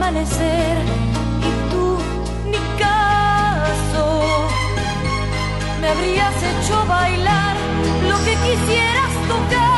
y tú ni caso me habrías hecho bailar lo que quisieras tocar.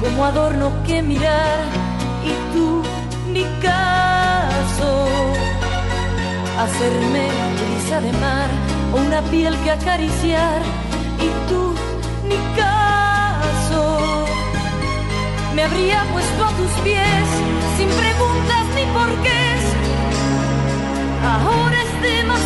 Como adorno que mirar y tú ni caso hacerme brisa de mar o una piel que acariciar y tú ni caso. Me habría puesto a tus pies sin preguntas ni porqués. Ahora es demasiado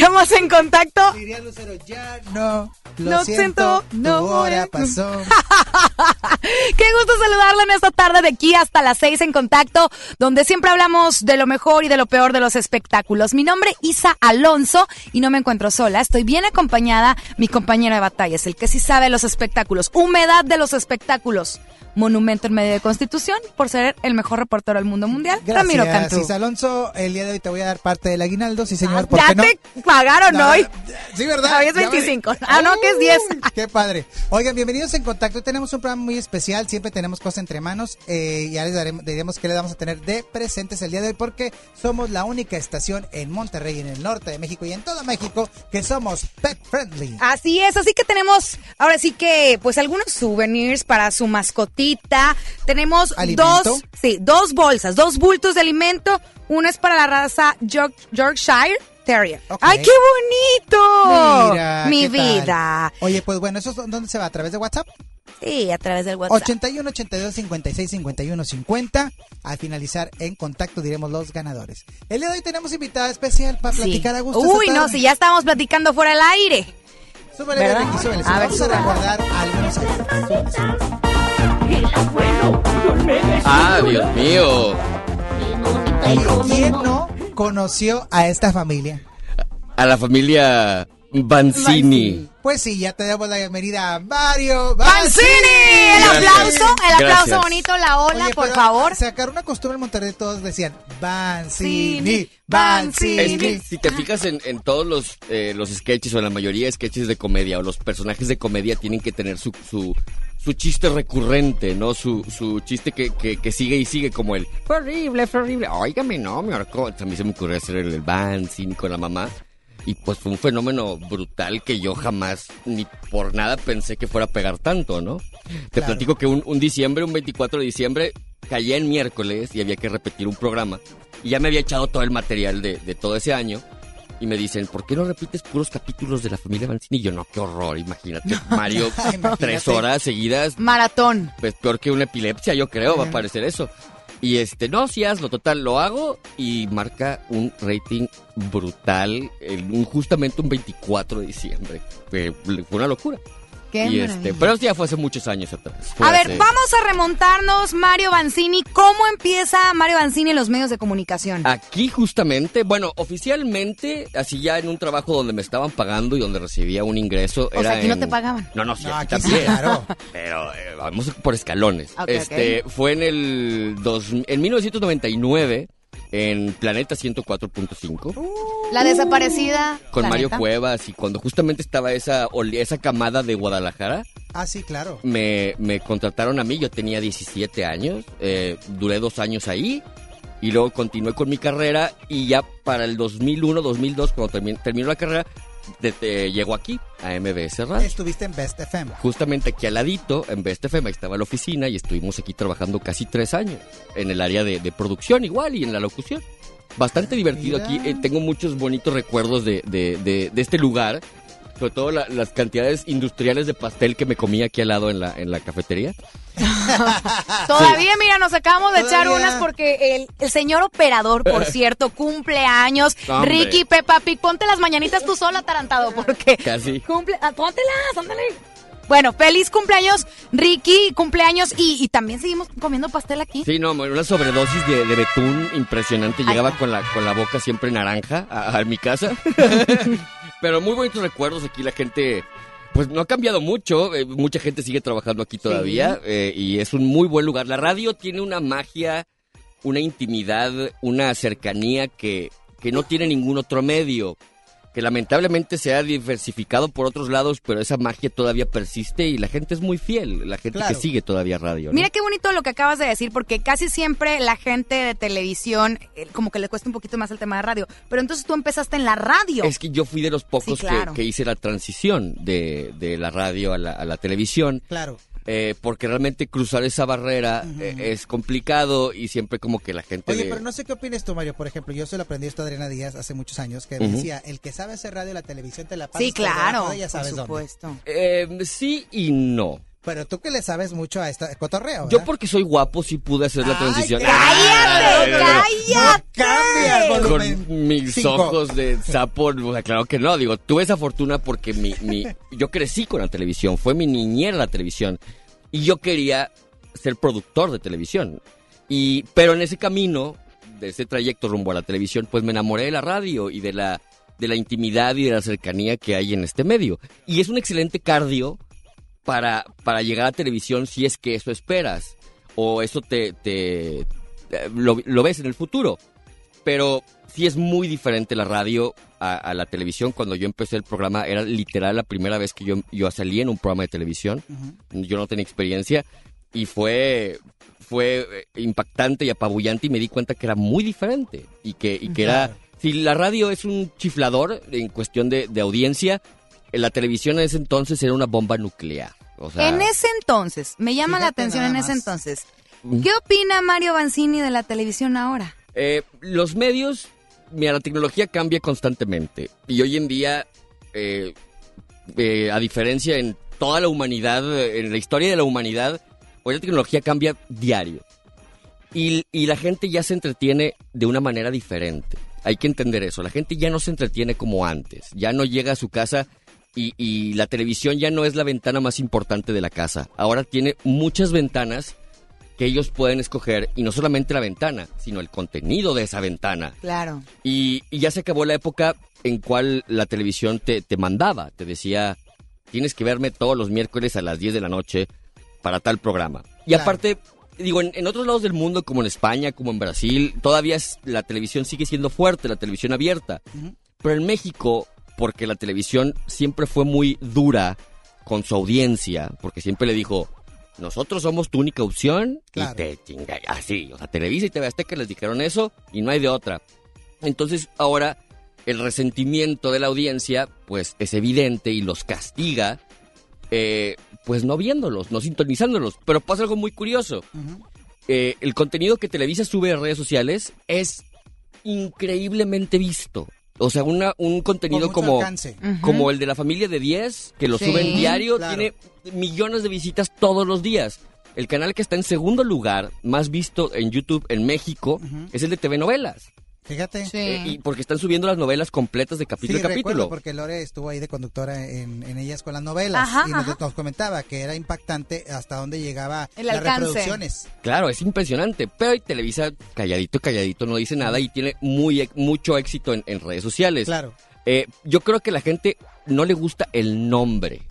iniciamos en contacto. Diría Lucero, ya no. Lo, Lo siento, no pasó. Qué gusto saludarlo en esta tarde de aquí hasta las 6 en contacto, donde siempre hablamos de lo mejor y de lo peor de los espectáculos. Mi nombre Isa Alonso y no me encuentro sola, estoy bien acompañada. Mi compañero de batalla es el que sí sabe los espectáculos, humedad de los espectáculos. Monumento en medio de Constitución por ser el mejor reportero del mundo mundial. Ramiro Cantú. Isa Alonso, el día de hoy te voy a dar parte del aguinaldo, sí señor. Ah, ya te pagaron hoy. Sí, verdad. Hoy es 25. Ah, no, uh, ¿qué 10, Qué padre. Oigan, bienvenidos en contacto. Tenemos un programa muy especial. Siempre tenemos cosas entre manos. Eh, ya les daremos, diremos qué les vamos a tener de presentes el día de hoy porque somos la única estación en Monterrey, en el norte de México y en todo México que somos pet friendly. Así es. Así que tenemos ahora sí que pues algunos souvenirs para su mascotita. Tenemos dos, sí, dos bolsas, dos bultos de alimento. Una es para la raza Yorkshire Terrier. Ok. ¡Ay, qué bonito! Mira, Mi ¿qué tal? vida. Oye, pues bueno, ¿eso es dónde se va? ¿A través de WhatsApp? Sí, a través del WhatsApp. 81 82 56 51 50. Al finalizar en contacto diremos los ganadores. El día de hoy tenemos invitada especial para Sí. platicar a gusto. Uy, no, si ya estábamos platicando fuera del aire. Súbele, ¿Verdad? Ricky, súbele. A súbele. ver, Vamos a recordar algunos años. Ah, Dios mío. ¿Quién no conoció a esta familia? A la familia Banzini. Pues sí, ya te damos la bienvenida a Mario ¡Pancini! El aplauso, el aplauso Gracias. bonito, la ola, Oye, por pero favor. Sacar una costumbre en Monterrey, todos decían Banzini, Banzini, Banzini. Es que si te fijas en, en todos los, eh, los sketches o en la mayoría de sketches de comedia o los personajes de comedia tienen que tener su, su, su chiste recurrente, ¿no? Su, su chiste que, que, que sigue y sigue como el fue horrible, fue horrible. Óigame, no, me ahorcó. A mí se me ocurrió hacer el, el Banzini con la mamá. Y pues fue un fenómeno brutal que yo jamás ni por nada pensé que fuera a pegar tanto, ¿no? Te Claro. platico que un, un diciembre, un 24 de diciembre, caía en miércoles y había que repetir un programa. Y ya me había echado todo el material de, de todo ese año. Y me dicen, ¿por qué no repites puros capítulos de la familia Mancini? Y yo, no, qué horror, imagínate, Mario, Imagínate. tres horas seguidas, Maratón. pues peor que una epilepsia, yo creo, va a parecer eso. Y este, no, sí hazlo, total, lo hago y marca un rating brutal, el- justamente un 24 de diciembre. Fue una locura. Qué y este, pero ya fue hace muchos años atrás. Fue A ver, vamos a remontarnos, Mario Banzini. ¿Cómo empieza Mario Banzini en los medios de comunicación? Aquí justamente, bueno, oficialmente, así ya en un trabajo donde me estaban pagando y donde recibía un ingreso. O era sea, aquí no te pagaban. No, no, sí, No, aquí aquí sí, también. claro. Pero eh, vamos por escalones. Este, fue en el dos, en 1999 en Planeta 104.5 La desaparecida. con Mario. Cuevas y cuando justamente estaba esa esa camada de Guadalajara, Ah, sí, claro. me, me contrataron a mí, yo tenía 17 años, eh, duré dos años ahí y luego continué con mi carrera y ya para el 2001, 2002, cuando termi- terminó la carrera, de- de- llego aquí, a MBS Radio. Estuviste en Best FM. Justamente aquí al ladito, en Best FM, ahí estaba la oficina y estuvimos aquí trabajando casi tres años en el área de, de producción igual y en la locución. Bastante divertido Mira. aquí, eh, tengo muchos bonitos recuerdos de- de este lugar, sobre todo la- las cantidades industriales de pastel que me comía aquí al lado en la, en la cafetería. Todavía, mira, nos acabamos de echar unas porque el, el señor operador, por cierto, cumple años. Hombre. Ricky, Peppa Pig, ponte las mañanitas tú sola, atarantado, porque Casi. cumple, ah, póntelas, ándale. Bueno, feliz cumpleaños, Ricky, cumpleaños y, y también seguimos comiendo pastel aquí. Sí, no, una sobredosis de, de betún impresionante. Llegaba con la, con la boca siempre naranja a, a mi casa. Pero muy bonitos recuerdos aquí. La gente, pues no ha cambiado mucho. eh, mucha gente sigue trabajando aquí todavía. eh, y es un muy buen lugar. La radio tiene una magia, una intimidad, una cercanía que, que no tiene ningún otro medio. Que lamentablemente se ha diversificado por otros lados, pero esa magia todavía persiste y la gente es muy fiel. La gente Claro. que sigue todavía radio. ¿no? Mira qué bonito lo que acabas de decir, porque casi siempre la gente de televisión, eh, como que le cuesta un poquito más el tema de radio. Pero entonces tú empezaste en la radio. Es que yo fui de los pocos Sí, claro. que, que hice la transición de, de la radio a la, a la televisión, Claro. Eh, porque realmente cruzar esa barrera eh, es complicado y siempre como que la gente... Oye, pero no sé qué opinas tú, Mario. Por ejemplo, yo se lo aprendí esto a Adriana Díaz hace muchos años, que decía, el que sabe hacer radio y la televisión te la pasa. sí, claro. Ya sabes por dónde. supuesto. Eh, sí y no. Pero tú que le sabes mucho a esta cotorreo, Yo ¿verdad? porque soy guapo sí pude hacer la transición. ¡Cállate, cállate! No cambia el volumen. Con mis Cinco. ojos de sapo, o sea, claro que no, digo, tuve esa fortuna porque mi, mi, yo crecí con la televisión, fue mi niñera la televisión y yo quería ser productor de televisión. Y, pero en ese camino, de ese trayecto rumbo a la televisión, pues me enamoré de la radio y de la, de la intimidad y de la cercanía que hay en este medio. Y es un excelente cardio para, para llegar a televisión si es que eso esperas o eso te, te eh, lo, lo ves en el futuro. Pero sí es muy diferente la radio a, a la televisión. Cuando yo empecé el programa era literal la primera vez que yo, yo salí en un programa de televisión. Yo no tenía experiencia y fue, fue eh, impactante y apabullante y me di cuenta que era muy diferente y que, y que era... Si la radio es un chiflador en cuestión de, de audiencia, la televisión en ese entonces era una bomba nuclear. O sea, En ese entonces, me llama la atención en ese entonces. ¿Qué opina Mario Banzini de la televisión ahora? Eh, los medios mira, la tecnología cambia constantemente. Y hoy en día, eh, eh, a diferencia en toda la humanidad, en la historia de la humanidad, hoy la tecnología cambia diario. Y, y la gente ya se entretiene de una manera diferente. Hay que entender eso. La gente ya no se entretiene como antes. Ya no llega a su casa y, y la televisión ya no es la ventana más importante de la casa. Ahora tiene muchas ventanas que ellos pueden escoger y no solamente la ventana, sino el contenido de esa ventana. Claro. Y, y ya se acabó la época en cual la televisión te, te mandaba, te decía, tienes que verme todos los miércoles a las 10 de la noche para tal programa. Y Claro. aparte, digo, en, en otros lados del mundo, como en España, como en Brasil, todavía es- la televisión sigue siendo fuerte, la televisión abierta. Pero en México, porque la televisión siempre fue muy dura con su audiencia, porque siempre le dijo, nosotros somos tu única opción Claro. y te chinga, así, o sea, Televisa y TV Azteca les dijeron eso y no hay de otra. Entonces ahora el resentimiento de la audiencia pues es evidente y los castiga eh, pues no viéndolos, no sintonizándolos. Pero pasa algo muy curioso. Eh, el contenido que Televisa sube a redes sociales es increíblemente visto. O sea, una, un contenido como, alcance. como el de la familia de 10, que lo Sí. suben diario, Claro. tiene millones de visitas todos los días. El canal que está en segundo lugar, más visto en YouTube en México, es el de TV Novelas. Fíjate. Sí. Eh, y porque están subiendo las novelas completas de Sí, capítulo a recuerdo capítulo. porque Lore estuvo ahí de conductora en, en ellas con las novelas Ajá, y nos, ajá. nos comentaba que era impactante hasta dónde llegaba El las alcance. reproducciones. Claro, es impresionante. Pero hoy Televisa, calladito, calladito, no dice nada y tiene muy, e- mucho éxito en, en redes sociales. Claro. Eh, yo creo que la gente no le gusta el nombre.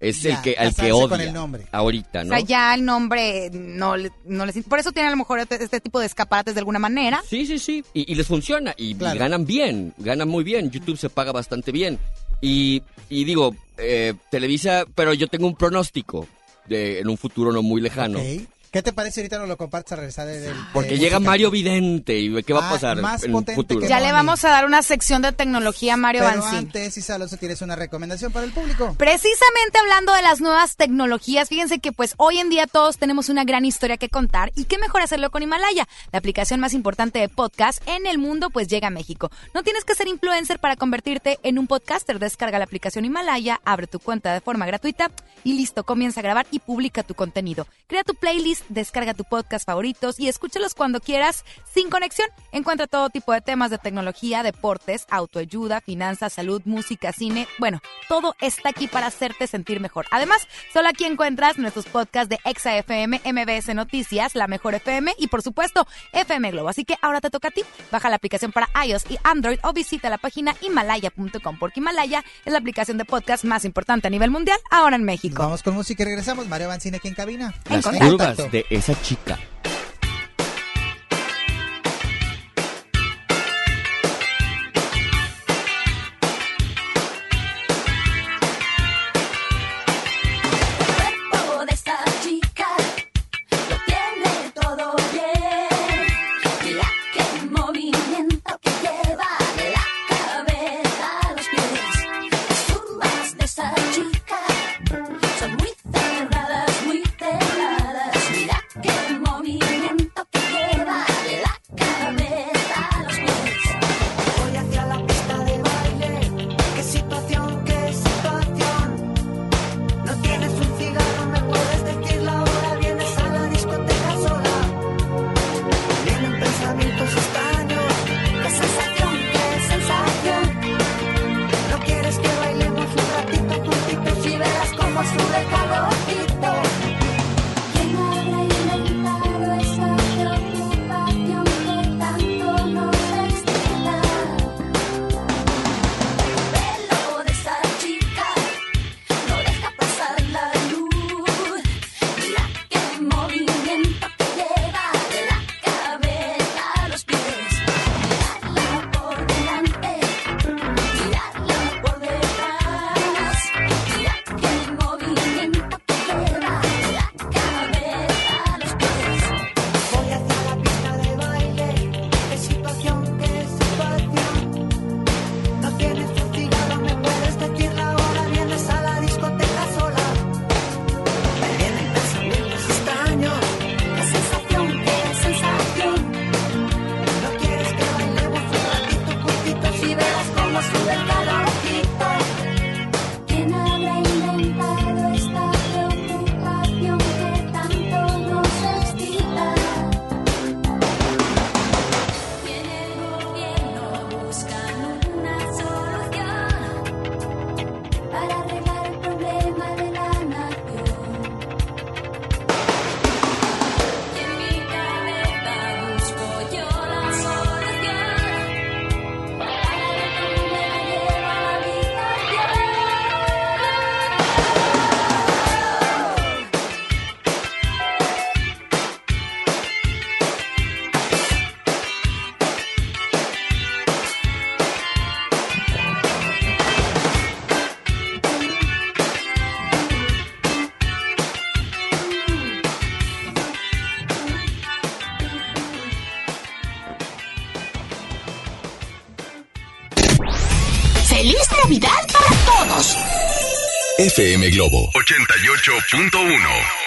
Es Ya, el que, al que odia. con el nombre. Ahorita, O ¿no? sea, ya el nombre no, le- no les... Por eso tienen a lo mejor este, este tipo de escaparates de alguna manera. Sí, sí, sí. Y, y les funciona. Y, ganan bien. Ganan muy bien. YouTube se paga bastante bien. Y, y digo, eh, Televisa, pero yo tengo un pronóstico de, en un futuro no muy lejano. Ok. ¿Qué te parece ahorita nos lo compartes a regresar del- del- Porque de llega música? Mario Vidente. ¿Y qué va Ah, a pasar más en potente futuro? que Ya le vamos a dar una sección de tecnología a Mario Pero Banzin. antes, Isa Alonso, tienes una recomendación para el público. Precisamente hablando de las nuevas tecnologías, fíjense que pues hoy en día todos tenemos una gran historia que contar y qué mejor hacerlo con Himalaya, la aplicación más importante de podcast en el mundo pues llega a México. No tienes que ser influencer para convertirte en un podcaster, descarga la aplicación Himalaya, abre tu cuenta de forma gratuita y listo, comienza a grabar y publica tu contenido. Crea tu playlist, descarga tu podcast favoritos y escúchalos cuando quieras sin conexión. Encuentra todo tipo de temas de tecnología, deportes, autoayuda, finanzas, salud, música, cine. Bueno, todo está aquí para hacerte sentir mejor. Además, solo aquí encuentras nuestros podcasts de Exa FM, MBS Noticias, La Mejor FM y por supuesto FM Globo. Así que ahora te toca a ti. Baja la aplicación para iOS y Android o visita la página himalaya.com porque Himalaya es la aplicación de podcast más importante a nivel mundial ahora en México. Vamos con música y regresamos. Mario Banzine aquí en cabina. Las En curvas. De esa chica. FM Globo 88.1.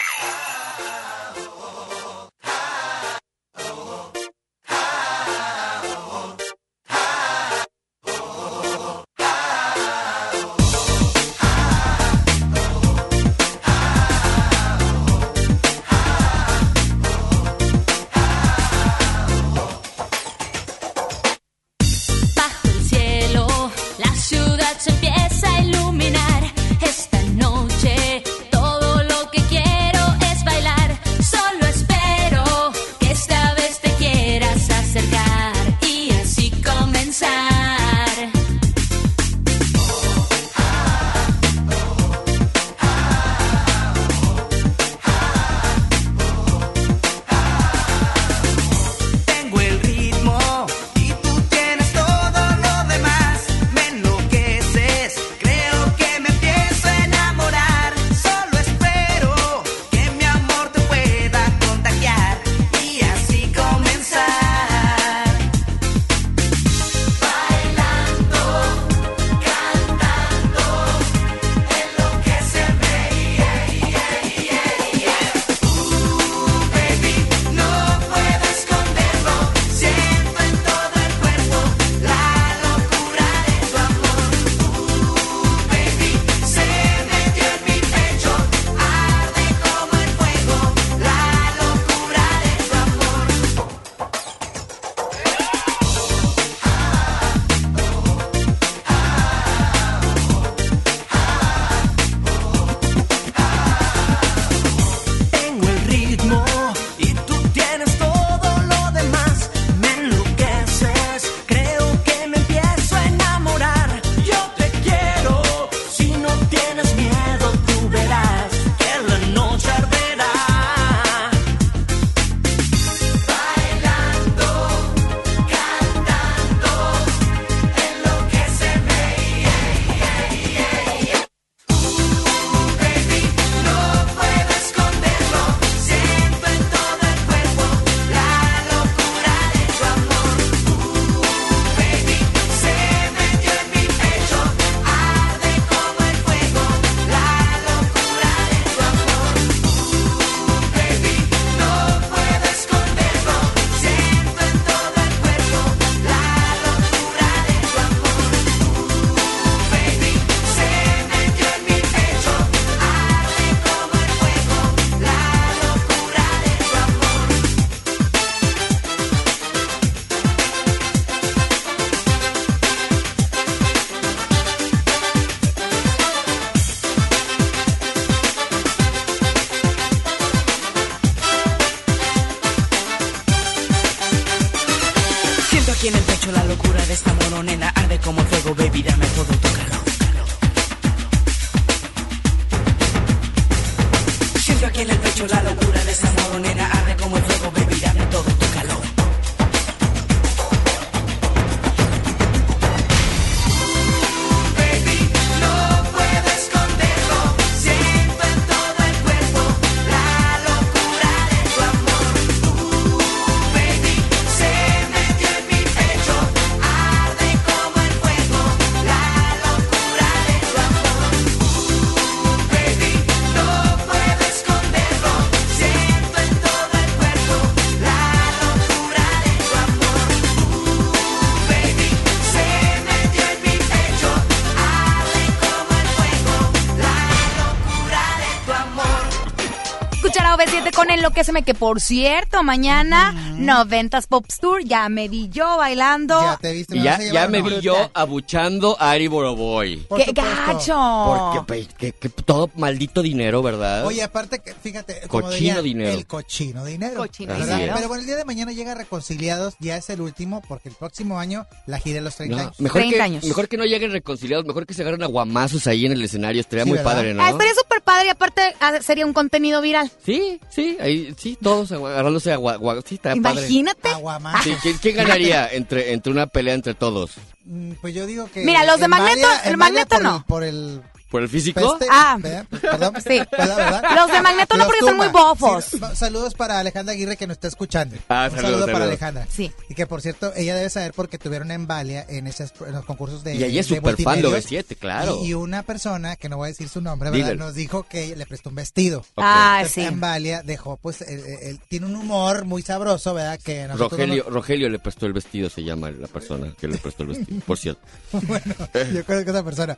Enloquéceme, que por cierto, mañana 90s Pops Tour, ya me vi yo bailando. Ya te viste, me ya, vas a ya me vi yo abuchando a Ari Boroboy. Por ¡Qué supuesto. gacho! Porque pe- que- que todo maldito dinero, ¿verdad? Oye, aparte que, fíjate, como Cochino dirían, dinero. el cochino dinero. Cochino dinero. Pero bueno, el día de mañana llega Reconciliados, ya es el último, porque el próximo año la gira de los 30 No, años. mejor, 30 que, años. mejor que no lleguen reconciliados, mejor que se agarren aguamazos ahí en el escenario, estaría Sí, muy ¿verdad? padre, ¿no? Ah, estaría súper padre y aparte ah, sería un contenido viral. Sí, sí, ahí, sí, todos agarrándose agua- sí, padre. Imagínate. Aguamás. Sí, ¿quién, quién ganaría entre, entre una pelea entre todos? Mm, Pues yo digo que. Mira, los de Magneto- María- el Magneto por no. el- por el ¿Por el físico? Peste, Ah. ¿verdad? Perdón. Sí. ¿Verdad, verdad? Los de Magneto no, porque son muy bofos. Sí, saludos para Alejandra Aguirre que nos está escuchando. Ah, Un saludos, saludo para saludos. Alejandra. Sí. Y que por cierto, ella debe saber porque tuvieron una embalia en, esas, en los concursos de Y ella es súper fan de multimedios. OV7, claro. Y, y una persona, que no voy a decir su nombre, ¿verdad? Dígalo. Nos dijo que le prestó un vestido. Ah, Entonces, sí. Embalia dejó, pues, él, él tiene un humor muy sabroso, ¿verdad? Que nosotros no- Rogelio, Rogelio le prestó el vestido, se llama la persona que le prestó el vestido, por cierto. bueno, yo creo que esa persona.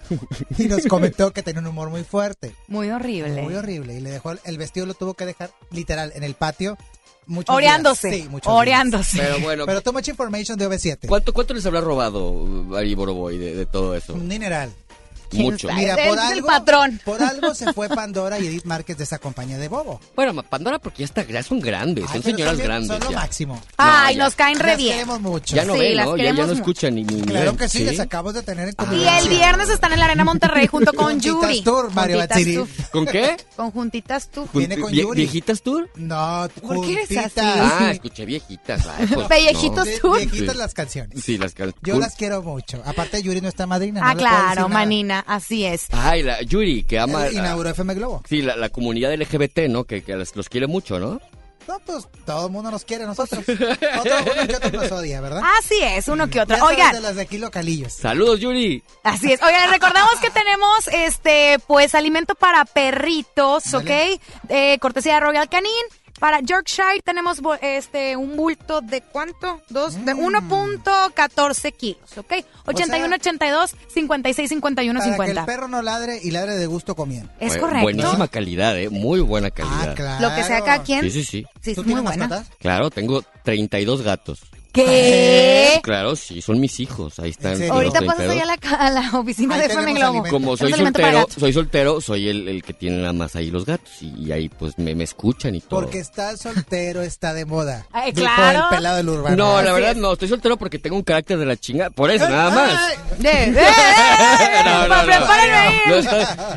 Y nos comentó que tenía un humor muy fuerte. Muy horrible. Muy horrible. Y le dejó el vestido, lo tuvo que dejar literal en el patio. Muchos Oreándose. días. Sí, muchos oreándose. Pero bueno. Pero too much information de OV7. ¿cuánto, ¿cuánto les habrá robado Ari Boroboy de, de todo eso? Un dineral. ¿Quién Mucho. sabe? Mira, Es por el algo, patrón. por algo se fue Pandora y Edith Márquez de esa compañía de Bobo. Bueno, Pandora porque ya, está, ya son grandes, Ay, son señoras también grandes. Son lo ya. máximo. Ay, ya. nos caen re Las bien. queremos mucho. Ya no Sí, ven, las ¿no? Ya, ya no escuchan ni, ni Claro que sí, les acabamos de tener en Y el viernes están en la Arena Monterrey junto con Juntitas Yuri. Tour, Mario. Tour. ¿Con qué? Con Juntitas tú. Viene con Yuri. ¿Viejitas tour? No, ¿Por qué eres juntitas. Ah, escuché viejitas. pues, Pellejitos Tour. Viejitas Sí. las canciones. Sí, las can- Yo las quiero mucho. Aparte, Yuri no está madrina. Ah, no claro, manina, así es. Ay, la Yuri, que ama... Él Inauguró FM Globo. Sí, la, la comunidad LGBT, ¿no? Que, que los, los quiere mucho, ¿no? No, pues todo el mundo nos quiere a nosotros. Otro uno que otro nos odia, ¿verdad? Así es, uno que otro. Oigan, de las de aquí localillos. Saludos, Yuri. Así es. Oigan, les recordamos que tenemos este pues alimento para perritos, ¿ok? Eh, cortesía de Royal Canin. Para Yorkshire tenemos bo- este un bulto de cuánto? Dos, Mm. de 1.14 kilos, ¿ok? 81, 82, 56, 51, Para que 50. el perro no ladre y ladre de gusto comiendo. Es Bu- correcto. Buenísima calidad, ¿eh? Muy buena calidad. Ah, claro. Lo que sea cada quien. Sí, sí, sí. Sí, es ¿Tú muy tienes buena. mascotas? Claro, tengo 32 gatos. ¿Qué? Claro, sí, son mis hijos. Ahí están. Ahorita 32. pasas ahí a la, a la oficina Ahí de FM Globo. Como soy soltero, soy soltero, soy el, el que tiene nada más ahí los gatos. Y, y ahí pues me, me escuchan y todo. Porque está soltero, está de moda. Ay, claro. el pelado del urbano. No, la verdad no, estoy soltero porque tengo un carácter de la chinga. Por eso, nada más.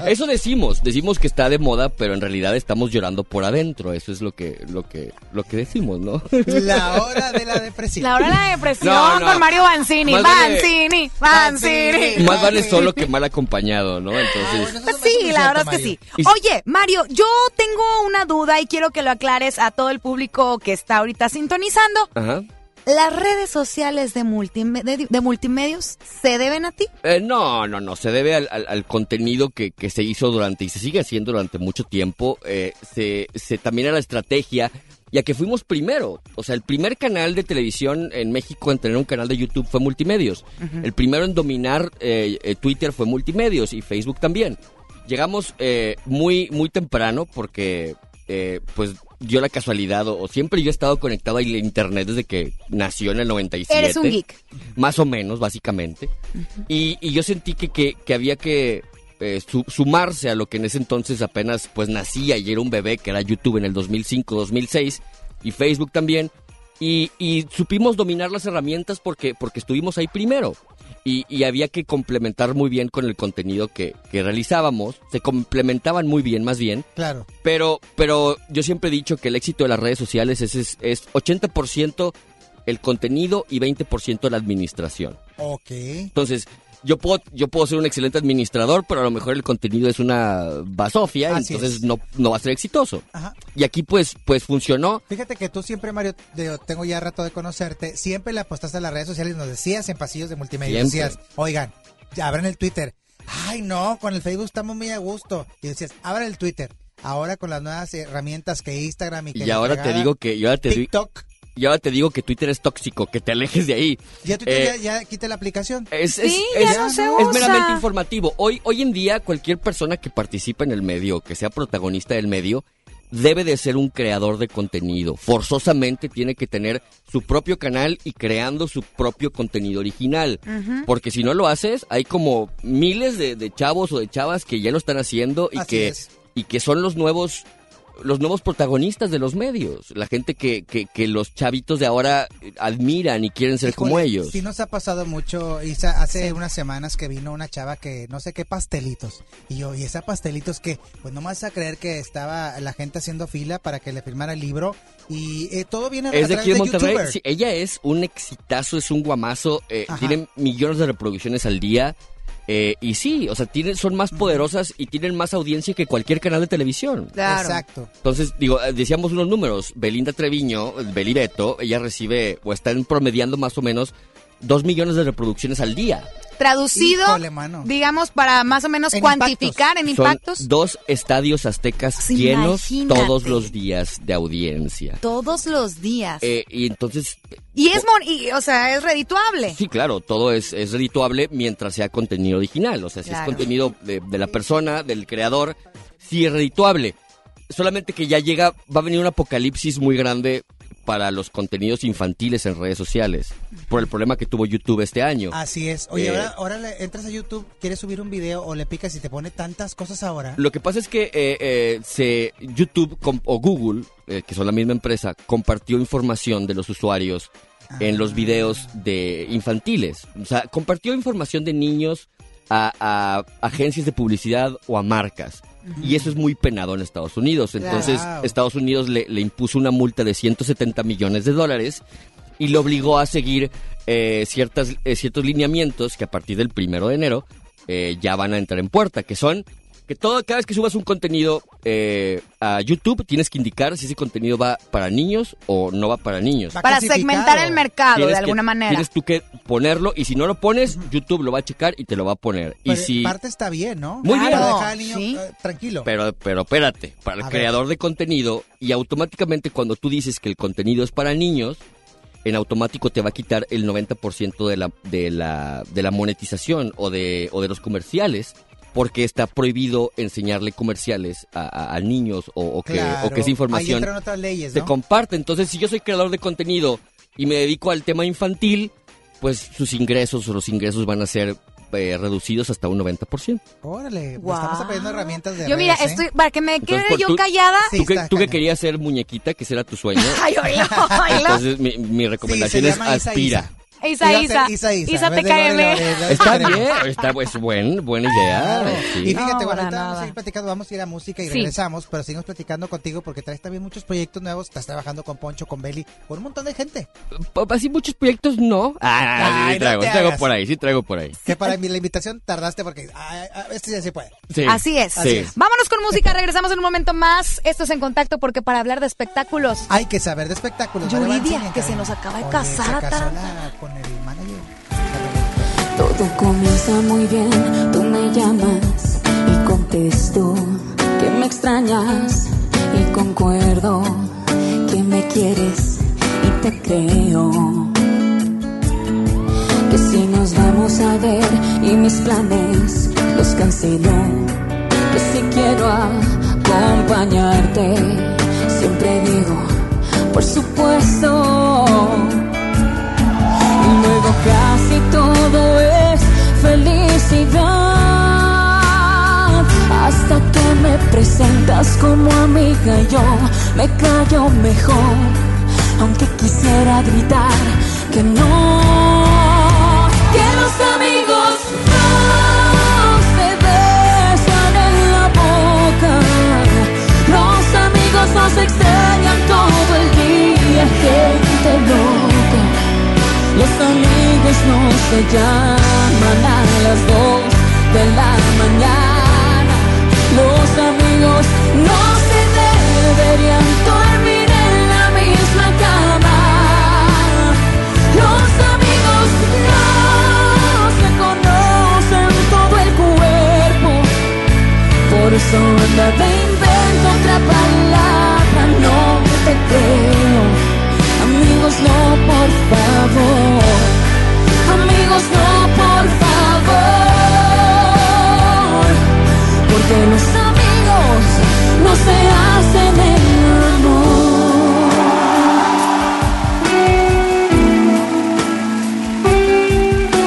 Eso decimos, decimos que está de moda, pero en realidad estamos llorando por adentro. Eso es lo que, lo que, lo que decimos, ¿no? La hora de la depresión. La hora de la depresión No, no. con Mario Banzini. Más Banzini, Banzini. Más vale solo que mal acompañado, ¿no? Ah, Entonces, Pues sí, cierto, la verdad es que sí. Oye, Mario, yo tengo una duda y quiero que lo aclares a todo el público que está ahorita sintonizando. ajá. ¿Las redes sociales de, multime- de, multimedios se deben a ti? Eh, no, no, no, se debe al, al- al contenido que, que se hizo durante y se sigue haciendo durante mucho tiempo. Eh, se, se también a la estrategia y a que fuimos primero. O sea, el primer canal de televisión en México en tener un canal de YouTube fue Multimedios. El primero en dominar eh, eh, Twitter fue Multimedios y Facebook también. Llegamos eh, muy, muy temprano porque, eh, pues, dio la casualidad o, o siempre yo he estado conectado al internet desde que nació en el 97 Eres un geek. más o menos, básicamente. y, y yo sentí que, que, que había que eh, su- sumarse a lo que en ese entonces apenas pues nacía y era un bebé, que era YouTube en el 2005-2006 y Facebook también. Y, y supimos dominar las herramientas porque, porque estuvimos ahí primero. Y, y había que complementar muy bien con el contenido que, que realizábamos. Se complementaban muy bien, más bien. Claro. Pero, pero yo siempre he dicho que el éxito de las redes sociales es, es, es 80% el contenido y 20% la administración. Ok. Entonces, yo puedo, yo puedo ser un excelente administrador, pero a lo mejor el contenido es una basofia, Así entonces es. no, no va a ser exitoso. Ajá. Y aquí pues, pues funcionó. Fíjate que tú siempre, Mario, de- tengo ya rato de conocerte, siempre le apostaste a las redes sociales, nos decías en pasillos de multimedia, Siempre. decías, oigan, ya abran el Twitter. Ay, no, con el Facebook estamos muy a gusto. Y decías, abran el Twitter. Ahora con las nuevas herramientas que Instagram y que Y ahora te digo que, y ahora te, TikTok. Y ahora te digo que Twitter es tóxico, que te alejes de ahí. Ya Twitter Eh, ya, ya quita la aplicación. Es, Sí, es- ya es- no se es usa. meramente informativo. Hoy, hoy en día, cualquier persona que participa en el medio, que sea protagonista del medio, debe de ser un creador de contenido. Forzosamente tiene que tener su propio canal y creando su propio contenido original. Porque si no lo haces, hay como miles de, de chavos o de chavas que ya lo están haciendo y Así que, es. y que son los nuevos los nuevos protagonistas de los medios, la gente que, que, que los chavitos de ahora admiran y quieren ser como ellos. Sí nos ha pasado mucho, Isa, hace unas semanas que vino una chava que no sé qué pastelitos. Y yo, y esa pastelitos que, pues no me vas a creer que estaba la gente haciendo fila para que le firmara el libro. Y eh, todo viene a Es de través aquí de Monterrey. Sí, ella es un exitazo, es un guamazo. eh, tiene millones de reproducciones al día. Eh, y sí, o sea, tienen, son más poderosas y tienen más audiencia que cualquier canal de televisión. Claro. Exacto. Entonces, digo, eh, decíamos unos números. Belinda Treviño, Beli Beto, ella recibe o están promediando más o menos dos millones de reproducciones al día. Traducido, Híjole, mano. digamos, para más o menos En cuantificar en impactos. Son dos estadios aztecas Sí, llenos imagínate. todos los días de audiencia. Todos los días. Eh, y entonces, y es, mon- y, o sea, es redituable. sí, claro, todo es, es redituable mientras sea contenido original. O sea, si Claro. es contenido de, de la persona, del creador, sí es redituable. Solamente que ya llega, va a venir un apocalipsis muy grande para los contenidos infantiles en redes sociales. Por el problema que tuvo YouTube este año. Así es. Oye, Eh, ahora, ahora le entras a YouTube, quieres subir un video o le picas y te pone tantas cosas ahora. Lo que pasa es que eh, eh, se, YouTube o Google, eh, que son la misma empresa, compartió información de los usuarios en los videos de infantiles. O sea, compartió información de niños a, a agencias de publicidad o a marcas. Y eso es muy penado en Estados Unidos. Entonces. Estados Unidos le, le impuso una multa de 170 millones de dólares y lo obligó a seguir eh, ciertas, eh, ciertos lineamientos que a partir del primero de enero eh, ya van a entrar en puerta, que son que todo, cada vez que subas un contenido eh, a YouTube tienes que indicar si ese contenido va para niños o no va para niños. Va Para segmentar el mercado Tienes de que- alguna manera. Tienes tú que ponerlo y si no lo pones, YouTube lo va a checar y te lo va a poner. Y Pero si, parte está bien, ¿no? Muy Para bien. dejar al niño Sí. eh, tranquilo. Pero, pero espérate, para el A ver. creador de contenido y automáticamente cuando tú dices que el contenido es para niños, en automático te va a quitar el 90% de la, de la, de la monetización o de, o de los comerciales. Porque está prohibido enseñarle comerciales a, a- a niños o, o que, Claro. o que esa información entran otras leyes, se comparte. Entonces, si yo soy creador de contenido y me dedico al tema infantil, pues sus ingresos o los ingresos van a ser eh, reducidos hasta un 90%. Órale, pues Guau. estamos aprendiendo herramientas de Yo mira, redes, ¿eh? estoy, para que me quede yo tú- callada. Sí, tú que, tú que querías ser muñequita, que ese era tu sueño. Ay, oílo, oílo. Entonces, mi, mi recomendación es Isa aspira. Isa, Isa. Isa, Isa. Isa, Lore, Lore, Está bien, está pues buen, buena idea. sí. Y fíjate, No, bueno, ahorita vamos a seguir platicando, vamos a ir a música y Sí. regresamos, pero seguimos platicando contigo porque traes también muchos proyectos nuevos, estás trabajando con Poncho, con Beli, con un montón de gente. Así muchos proyectos no. Ah, sí traigo, te sí traigo hagas. por ahí, sí traigo por ahí. Que para mí la invitación tardaste porque ay, este ya se puede. Sí. Así es. Sí. Vámonos con música, regresamos en un momento más. Esto es En Contacto porque para hablar de espectáculos... Hay que saber de espectáculos. Yuridia, que se nos acaba de Oye, casar, Todo comienza muy bien, tú me llamas y contesto que me extrañas y concuerdo que me quieres y te creo. Que si nos vamos a ver y mis planes los cancelo, que si quiero acompañarte, siempre digo, por supuesto. Todo es felicidad. Hasta que me presentas como amiga yo me callo mejor. Aunque quisiera gritar que no. Que los amigos no se besan en la boca. Los amigos nos extrañan todo el día. Gente loca. Los amigos no se llaman a las dos de la mañana. Los amigos no se deberían dormir en la misma cama. Los amigos no se conocen todo el cuerpo. Por eso anda de invento otra palabra, no te creo. Amigos, no, por favor. No, por favor. Porque los amigos no se hacen el amor.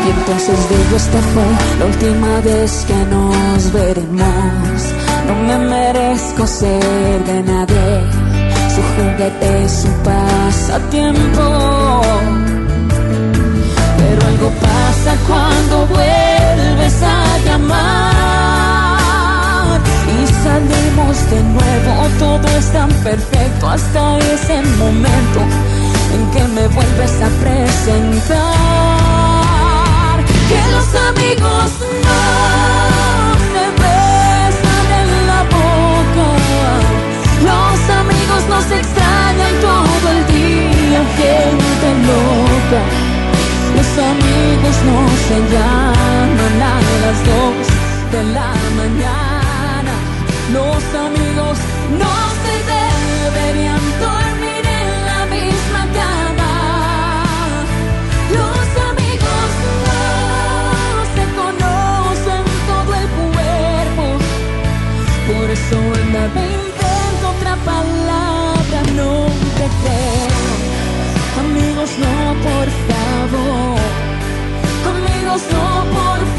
Y entonces digo, esta fue la última vez que nos veremos. No me merezco ser de nadie. Su juguete su pasatiempo. Algo pasa cuando vuelves a llamar y salimos de nuevo. Todo es tan perfecto hasta ese momento en que me vuelves a presentar. Que los amigos no me besan en la boca. Los amigos nos extrañan todo el día, gente loca los amigos no se llaman a las dos de la mañana. Los amigos no se deberían dormir en la misma cama. Los amigos no se conocen todo el cuerpo. Por eso andaba otra palabra, no te creo. Amigos, no por favor. No, por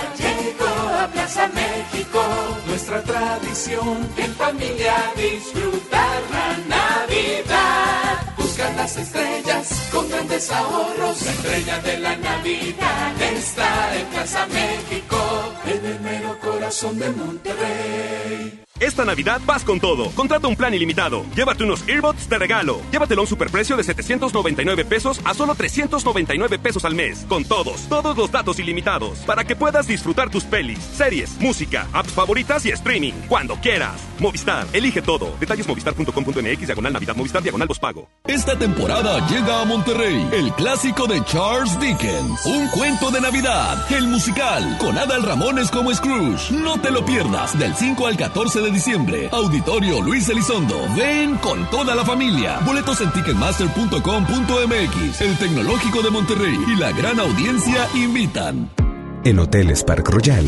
llegó a Plaza México. Nuestra tradición en familia disfrutar la Navidad. Buscar las estrellas con grandes ahorros. La estrella de la Navidad está en Plaza México, en el mero corazón de Monterrey. Esta Navidad vas con todo. Contrata un plan ilimitado. Llévate unos earbuds de regalo. Llévatelo a un superprecio de 799 pesos a solo 399 pesos al mes. Con todos, todos los datos ilimitados. Para que puedas disfrutar tus pelis, series, música, apps favoritas y streaming. Cuando quieras. Movistar, elige todo. Detalles movistar.com.mx, diagonal Navidad, Movistar, diagonal pago. Esta temporada llega a Monterrey el clásico de Charles Dickens, Un cuento de Navidad, el musical, con Adal Ramones como Scrooge. No te lo pierdas del 5 al 14 de diciembre. Auditorio Luis Elizondo. Ven con toda la familia. Boletos en ticketmaster.com.mx, el Tecnológico de Monterrey y la gran audiencia invitan. En Hoteles Park Royal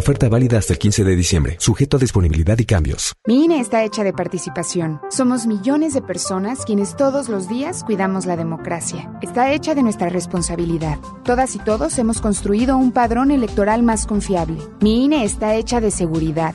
Oferta válida hasta el 15 de diciembre, sujeto a disponibilidad y cambios. Mi INE está hecha de participación. Somos millones de personas quienes todos los días cuidamos la democracia. Está hecha de nuestra responsabilidad. Todas y todos hemos construido un padrón electoral más confiable. Mi INE está hecha de seguridad.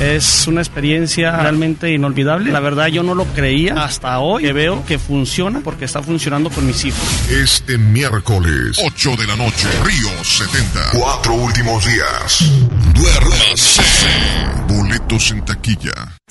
Es una experiencia realmente inolvidable. La verdad yo no lo creía hasta hoy que veo que funciona porque está funcionando con mis hijos. Este miércoles, 8 de la noche, Río 70. Cuatro últimos días. Duérmase. Boletos en taquilla.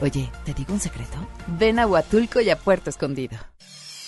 Oye, ¿te digo un secreto? Ven a Huatulco y a Puerto Escondido.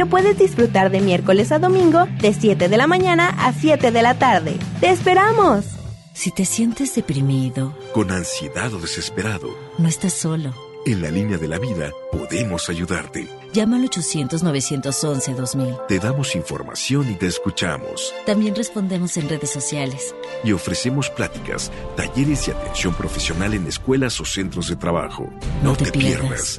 lo puedes disfrutar de miércoles a domingo de 7 de la mañana a 7 de la tarde. ¡Te esperamos! Si te sientes deprimido, Con ansiedad o desesperado, no estás solo. en la línea de la vida podemos ayudarte. Llama al 800-911-2000. Te damos información y te escuchamos. También respondemos en redes sociales. Y ofrecemos pláticas, talleres y atención profesional en escuelas o centros de trabajo. No, te, pierdas.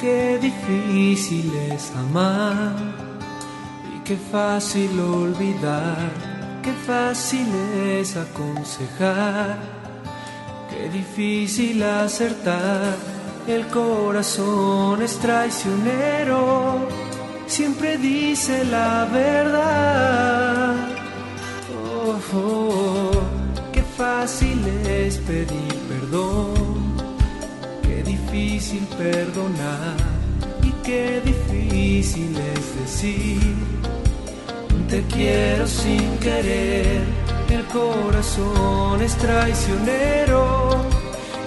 Qué difícil es amar y qué fácil olvidar, qué fácil es aconsejar, qué difícil acertar. El corazón es traicionero, siempre dice la verdad. Oh, oh, qué fácil es pedir perdón difícil perdonar y qué difícil es decir te quiero sin querer. El corazón es traicionero,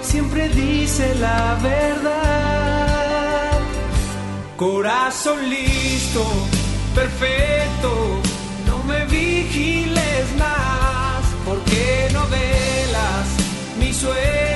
siempre dice la verdad. Corazón listo, perfecto, no me vigiles más, porque no velas mis sueños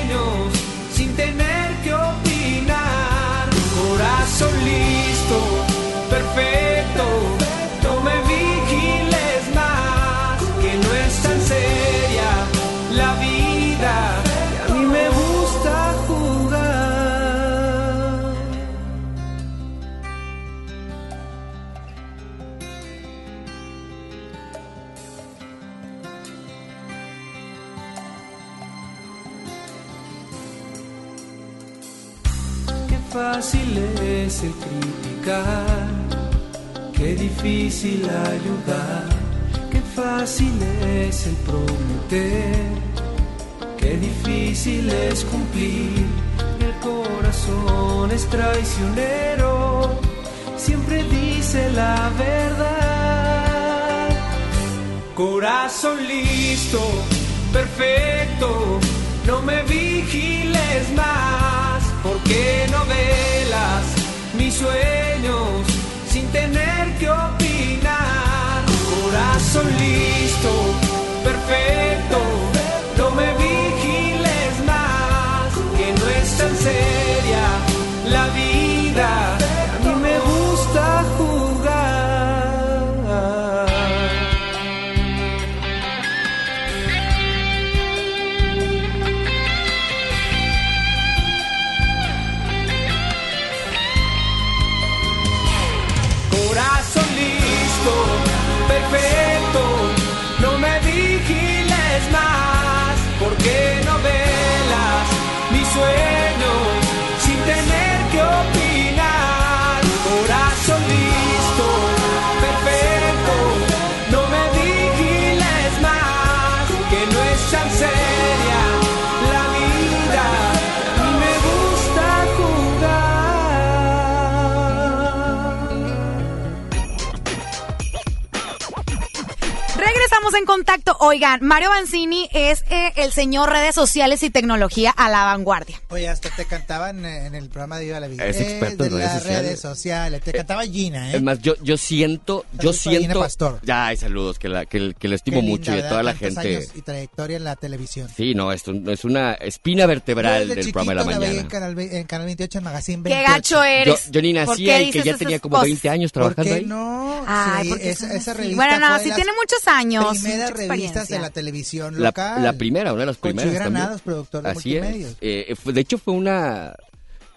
fácil es el criticar, qué difícil ayudar, qué fácil es el prometer, qué difícil es cumplir. El corazón es traicionero, siempre dice la verdad. Corazón listo, perfecto, no me vigiles más, porque no velas mis sueños sin tener que opinar. Corazón listo, perfecto. En contacto. Oigan, Mario Banzini es eh, el señor redes sociales y tecnología a la vanguardia. Oye, hasta te cantaban eh, en el programa de Viva la Vida. Es experto Eh, en de redes las sociales. redes sociales. Te cantaba Gina, ¿eh? Es más, yo, yo siento, yo para Gina siento. Pastor. Ya, ay, saludos, que la, que, que la Qué estimo linda, mucho y ¿verdad? toda la gente. años y trayectoria en la televisión. Sí, no, es, un- es una espina vertebral del programa de la veía mañana. En Canal, ve- en Canal 28 en Magazine Qué 28. gacho eres. Yo, yo ni ¿Por qué y que ya tenía como cosas? 20 años ¿Por trabajando qué ahí. no? Ay, Sí, porque esa, son esa así. revista Bueno, no, sí las tiene muchos años, Primeras mucha revistas de la televisión local. la primera, una de las primeras. también. Granados, productor de Así multimedios. es. Eh, de hecho, fue una.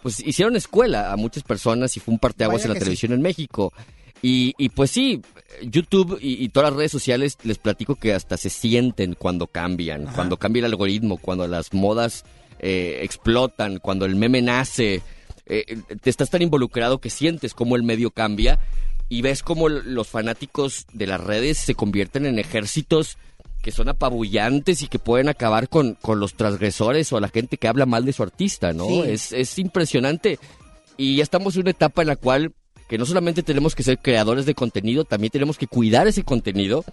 Pues hicieron escuela a muchas personas y fue un parteaguas Vaya en la sí. televisión en México. Y, y pues sí, YouTube y, y todas las redes sociales les platico que hasta se sienten cuando cambian, Ajá. cuando cambia el algoritmo, cuando las modas eh, explotan, cuando el meme nace. eh, te estás tan involucrado que sientes cómo el medio cambia y ves cómo los fanáticos de las redes se convierten en ejércitos que son apabullantes y que pueden acabar con, con los transgresores o a la gente que habla mal de su artista, ¿no? Sí. Es, es impresionante. Y ya estamos en una etapa en la cual que no solamente tenemos que ser creadores de contenido, también tenemos que cuidar ese contenido,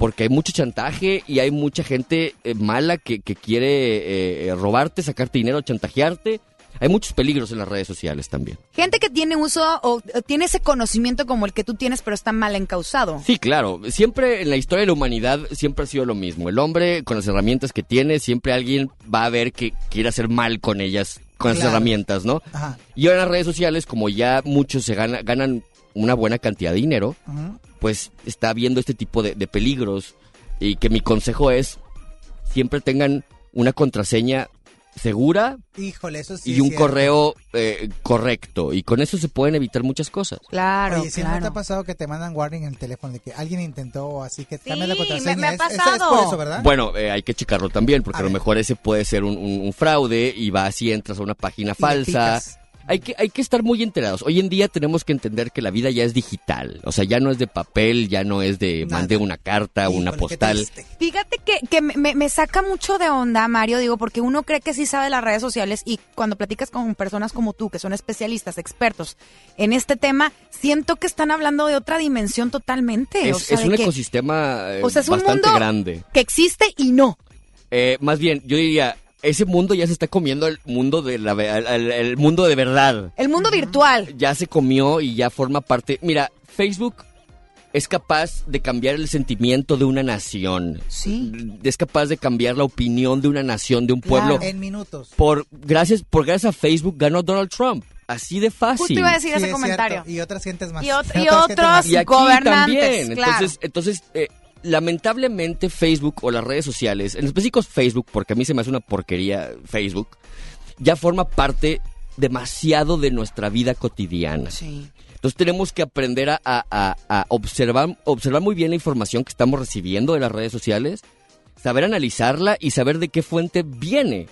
porque hay mucho chantaje y hay mucha gente eh, mala que, que quiere eh, robarte, sacarte dinero, chantajearte. Hay muchos peligros en las redes sociales también. Gente que tiene uso o o tiene ese conocimiento como el que tú tienes, pero está mal encausado. Sí, claro. Siempre en la historia de la humanidad siempre ha sido lo mismo. El hombre con las herramientas que tiene, siempre alguien va a ver que quiere hacer mal con ellas, con esas Claro. herramientas, ¿no? Ajá. Y ahora en las redes sociales, como ya muchos se gana- ganan una buena cantidad de dinero, pues está viendo este tipo de, de peligros. Y que mi consejo es, siempre tengan una contraseña segura Híjole, eso sí y es un cierto. correo eh, correcto. Y con eso se pueden evitar muchas cosas. Claro, Oye, ¿siempre te ha pasado que te mandan warning en el teléfono de que alguien intentó así que cambia la me- contraseña? me ha Es- esa es pasado. por eso, ¿verdad? Bueno, eh, hay que checarlo también, porque A a, lo ver. mejor ese puede ser un, un- un fraude y va así, entras a una página Y le falsa. picas. Hay que, hay que estar muy enterados. Hoy en día tenemos que entender que la vida ya es digital. O sea, ya no es de papel, ya no es de Nada. mandé una carta, una Híjole, postal. Fíjate que, que me, me saca mucho de onda, Mario, digo, porque uno cree que sí sabe las redes sociales y cuando platicas con personas como tú, que son especialistas, expertos en este tema, siento que están hablando de otra dimensión totalmente. Es, o sea, es de un que- ecosistema eh, o sea, es un bastante mundo grande. que existe y no. Eh, más bien, yo diría, ese mundo ya se está comiendo el mundo de la el- mundo de verdad. El mundo virtual. ya se comió y ya forma parte. Mira, Facebook es capaz de cambiar el sentimiento de una nación. Sí. Es capaz de cambiar la opinión de una nación, de un pueblo. En minutos. Por gracias, por gracias a Facebook ganó Donald Trump. Así de fácil. Justo iba a decir Sí, ese es comentario. cierto. Y otras gentes más. Y ot- y Otras gentes otros más. y aquí gobernantes, también. claro. Entonces, entonces eh, lamentablemente Facebook o las redes sociales, en específico Facebook, porque a mí se me hace una porquería Facebook, ya forma parte demasiado de nuestra vida cotidiana. Sí. Entonces tenemos que aprender a, a- a- a observar, observar muy bien la información que estamos recibiendo de las redes sociales, saber analizarla y saber de qué fuente viene.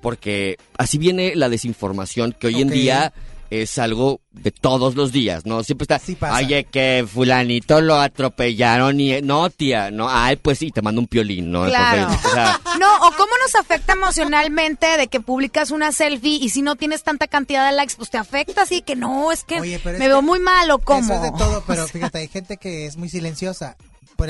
Porque así viene la desinformación, que hoy en día es algo de todos los días, ¿no? Siempre está, Sí pasa. oye, que fulanito lo atropellaron y... No, tía, no, ay, pues sí, te mando un piolín, ¿no? Claro. Facebook. O sea, No, o cómo nos afecta emocionalmente de que publicas una selfie y si no tienes tanta cantidad de likes, pues te afecta así que no, es que Oye, pero es me veo que muy mal o cómo. Eso es de todo, pero fíjate, hay gente que es muy silenciosa.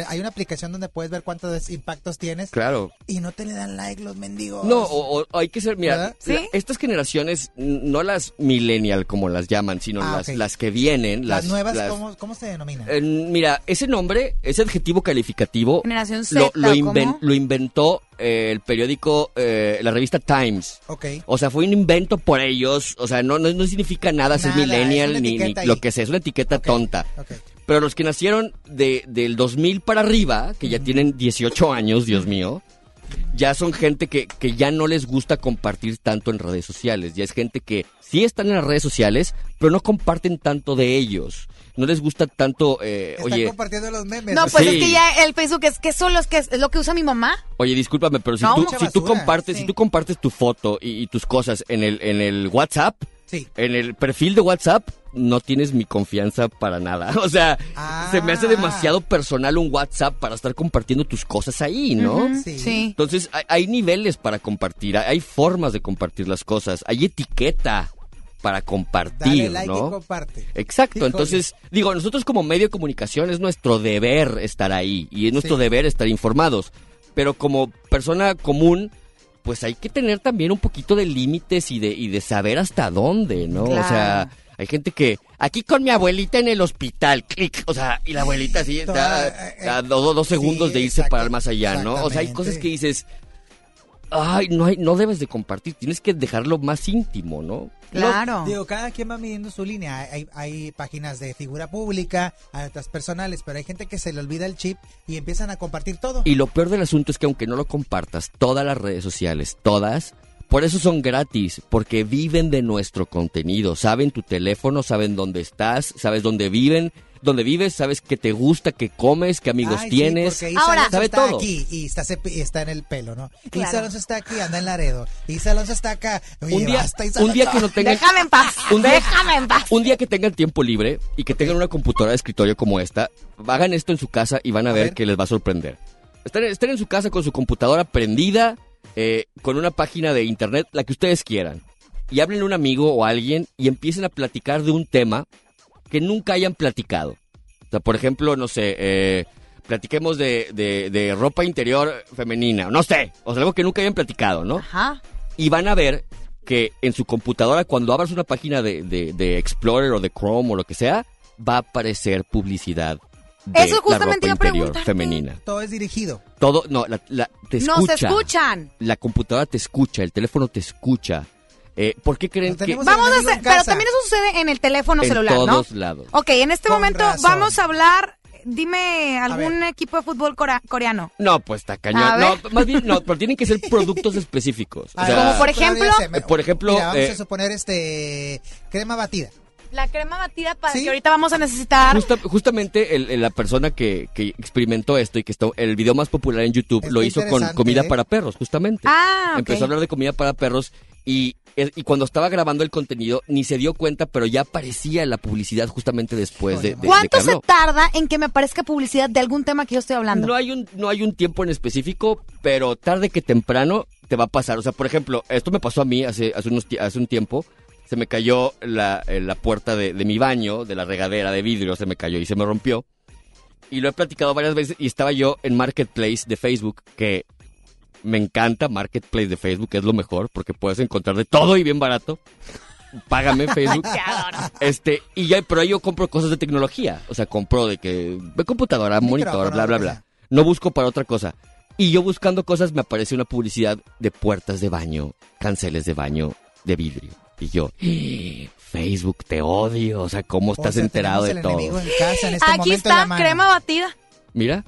Hay una aplicación donde puedes ver cuántos impactos tienes. Claro. Y no te le dan like los mendigos. No, o, o hay que ser, mira, estas generaciones, no las millennial como las llaman, sino Ah, las, las que vienen. Las, Las, nuevas, las- ¿cómo, ¿cómo se denominan? Eh, mira, ese nombre, ese adjetivo calificativo, Generación lo, Z, lo, ¿o inven- cómo? lo inventó eh, el periódico, eh, la revista Times. Ok. O sea, fue un invento por ellos. O sea, no, no, no significa nada ser Nada, es millennial ni, lo que sea. Es una etiqueta tonta. ok. Pero los que nacieron de, del 2000 para arriba, que ya tienen 18 años, Dios mío, ya son gente que, que ya no les gusta compartir tanto en redes sociales. Ya es gente que sí están en las redes sociales, pero no comparten tanto de ellos. No les gusta tanto, eh, Están oye, compartiendo los memes. No, pues Sí. es que ya el Facebook es que solo es que es, es lo que usa mi mamá. oye, discúlpame, pero si No, tú, mucha si tú basura, compartes, sí. si tú compartes tu foto y, y tus cosas en el, en el WhatsApp, Sí. en el perfil de WhatsApp, no tienes mi confianza para nada. O sea, se me hace Ah. demasiado personal un WhatsApp para estar compartiendo tus cosas ahí, ¿no? Sí. sí. Entonces, hay, hay niveles para compartir, hay, hay formas de compartir las cosas, hay etiqueta para compartir, Dale like y ¿no? comparte. Exacto, Híjole. entonces, digo, nosotros como medio de comunicación es nuestro deber estar ahí y es nuestro Sí. deber estar informados, pero como persona común, pues hay que tener también un poquito de límites y de, y de saber hasta dónde, ¿no? O sea, hay gente que, aquí con mi abuelita en el hospital, clic, o sea, y la abuelita así está eh, a dos, dos sí, segundos de irse para el más allá, ¿no? O sea, hay cosas que dices, ay, no, hay, no debes de compartir, tienes que dejarlo más íntimo, ¿no? Claro. Digo, cada quien va midiendo su línea. Hay, hay páginas de figura pública, hay otras personales, pero hay gente que se le olvida el chip y empiezan a compartir todo. Y lo peor del asunto es que aunque no lo compartas, todas las redes sociales, todas, por eso son gratis, porque viven de nuestro contenido. Saben tu teléfono, saben dónde estás, sabes dónde viven, dónde vives, sabes qué te gusta, qué comes, qué amigos Ay, sí, tienes. porque Isa Ahora- Sabe está todo. aquí y está, en el pelo, ¿no? Claro. Isa Alonso está aquí, anda en Laredo. Isa Alonso está acá. Oye, un día, basta, Isa un día que no tengan Déjame en paz. Un día- Déjame en paz. un día que tengan tiempo libre y que tengan una computadora de escritorio como esta, hagan esto en su casa y van a, A ver, ver. que les va a sorprender. Estén, estén en su casa con su computadora prendida, eh, con una página de internet, la que ustedes quieran. Y hablen a un amigo o a alguien y empiecen a platicar de un tema que nunca hayan platicado. O sea, por ejemplo, no sé, eh, platiquemos de, de- de ropa interior femenina, no sé, o sea, algo que nunca hayan platicado, ¿no? Ajá. y van a ver que en su computadora, cuando abras una página de, de- de Explorer o de Chrome o lo que sea, va a aparecer publicidad de Eso justamente la ropa interior femenina. Todo es dirigido. Todo, no, la, la- te Nos escucha. escuchan. La computadora te escucha, el teléfono te escucha. Eh, ¿Por qué creen que Vamos a hacer, en pero también eso sucede en el teléfono en celular, ¿no? todos lados? Ok, en este Con momento razón. vamos a hablar, dime algún equipo de fútbol coreano. No, pues está A cañón. ver. No, más bien, no, pero tienen que ser productos específicos. O sea, Como por ejemplo- me- Eh, por ejemplo, Mira, vamos eh, a suponer este crema batida. La crema batida para ¿Sí? que ahorita vamos a necesitar. Justa- justamente el- el- la persona que, que experimentó esto y que está, el video más popular en YouTube lo hizo con comida ¿eh? para perros, justamente. Ah, ok. Empezó a hablar de comida para perros y, y cuando estaba grabando el contenido ni se dio cuenta, pero ya aparecía la publicidad justamente después de, de- de ¿Cuánto que se tarda en que me aparezca publicidad de algún tema que yo estoy hablando? No hay un no hay un tiempo en específico, pero tarde que temprano te va a pasar. O sea, por ejemplo, esto me pasó a mí hace hace unos hace un tiempo. Se me cayó la, eh, la puerta de, de mi baño, de la regadera de vidrio, se me cayó y se me rompió. Y lo he platicado varias veces y estaba yo en Marketplace de Facebook, que me encanta Marketplace de Facebook, es lo mejor, porque puedes encontrar de todo y bien barato. Págame Facebook. Este, y ya, pero ahí yo compro cosas de tecnología. O sea, compro de que, de computadora, monitor, bla, bla, bla. No busco para otra cosa. Y yo buscando cosas me aparece una publicidad de puertas de baño, canceles de baño de vidrio. Y yo, "Eh, Facebook, te odio. O sea, ¿cómo estás O sea, enterado de todo? enemigo en casa en este Aquí momento en la está, mano. crema batida. Mira,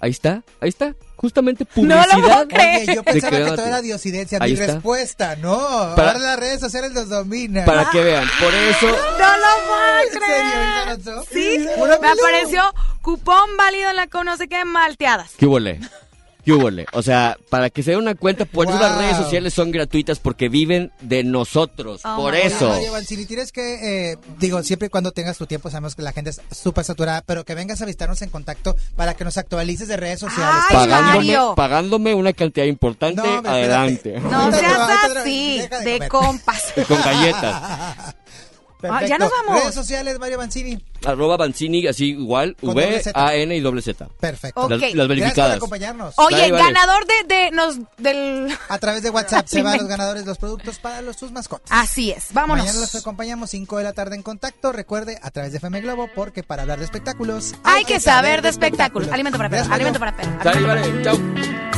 ahí está, ahí está. Justamente No lo publicidad. puedo creer. Oye, yo pensaba que todo era diosidencia. Mi está. respuesta, no. Para- Ahora las redes sociales los dominan. Para que vean, por eso... No lo puedo ¿En serio, creer. Sí, me apareció cupón válido en la conoce que malteadas. ¿Qué huele? ¿Qué huele? O sea, para que se den una cuenta, por eso las Wow. redes sociales son gratuitas, porque viven de nosotros. Oh por eso. Oye, Vancini, tienes que, eh, digo, siempre y cuando tengas tu tiempo, sabemos que la gente es súper saturada, pero que vengas a visitarnos en contacto para que nos actualices de redes sociales. Ay, pagándome, Mario. pagándome una cantidad importante, No, adelante. No seas así, de de compas. Con galletas. Ah, ya nos vamos. Redes sociales, Mario Banzini. Arroba Banzini, así igual, Con V. A, N y doble Z. Perfecto. Ok. Las, las Gracias por verificadas. acompañarnos. Oye, Dale, vale. ganador de, de nos del A través de WhatsApp se van los ganadores de los productos para los, sus mascotas. Así es, vámonos. Mañana los acompañamos 5 de la tarde en contacto. Recuerde, a través de FM Globo, porque para hablar de espectáculos Hay que saber de espectáculos. Alimento para perros, alimento para perros. Sale, vale, chao.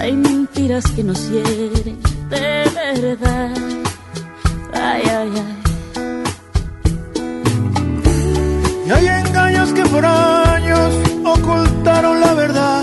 Hay mentiras que nos hieren de verdad. Ay, ay, ay. Y hay engaños que por años ocultaron la verdad,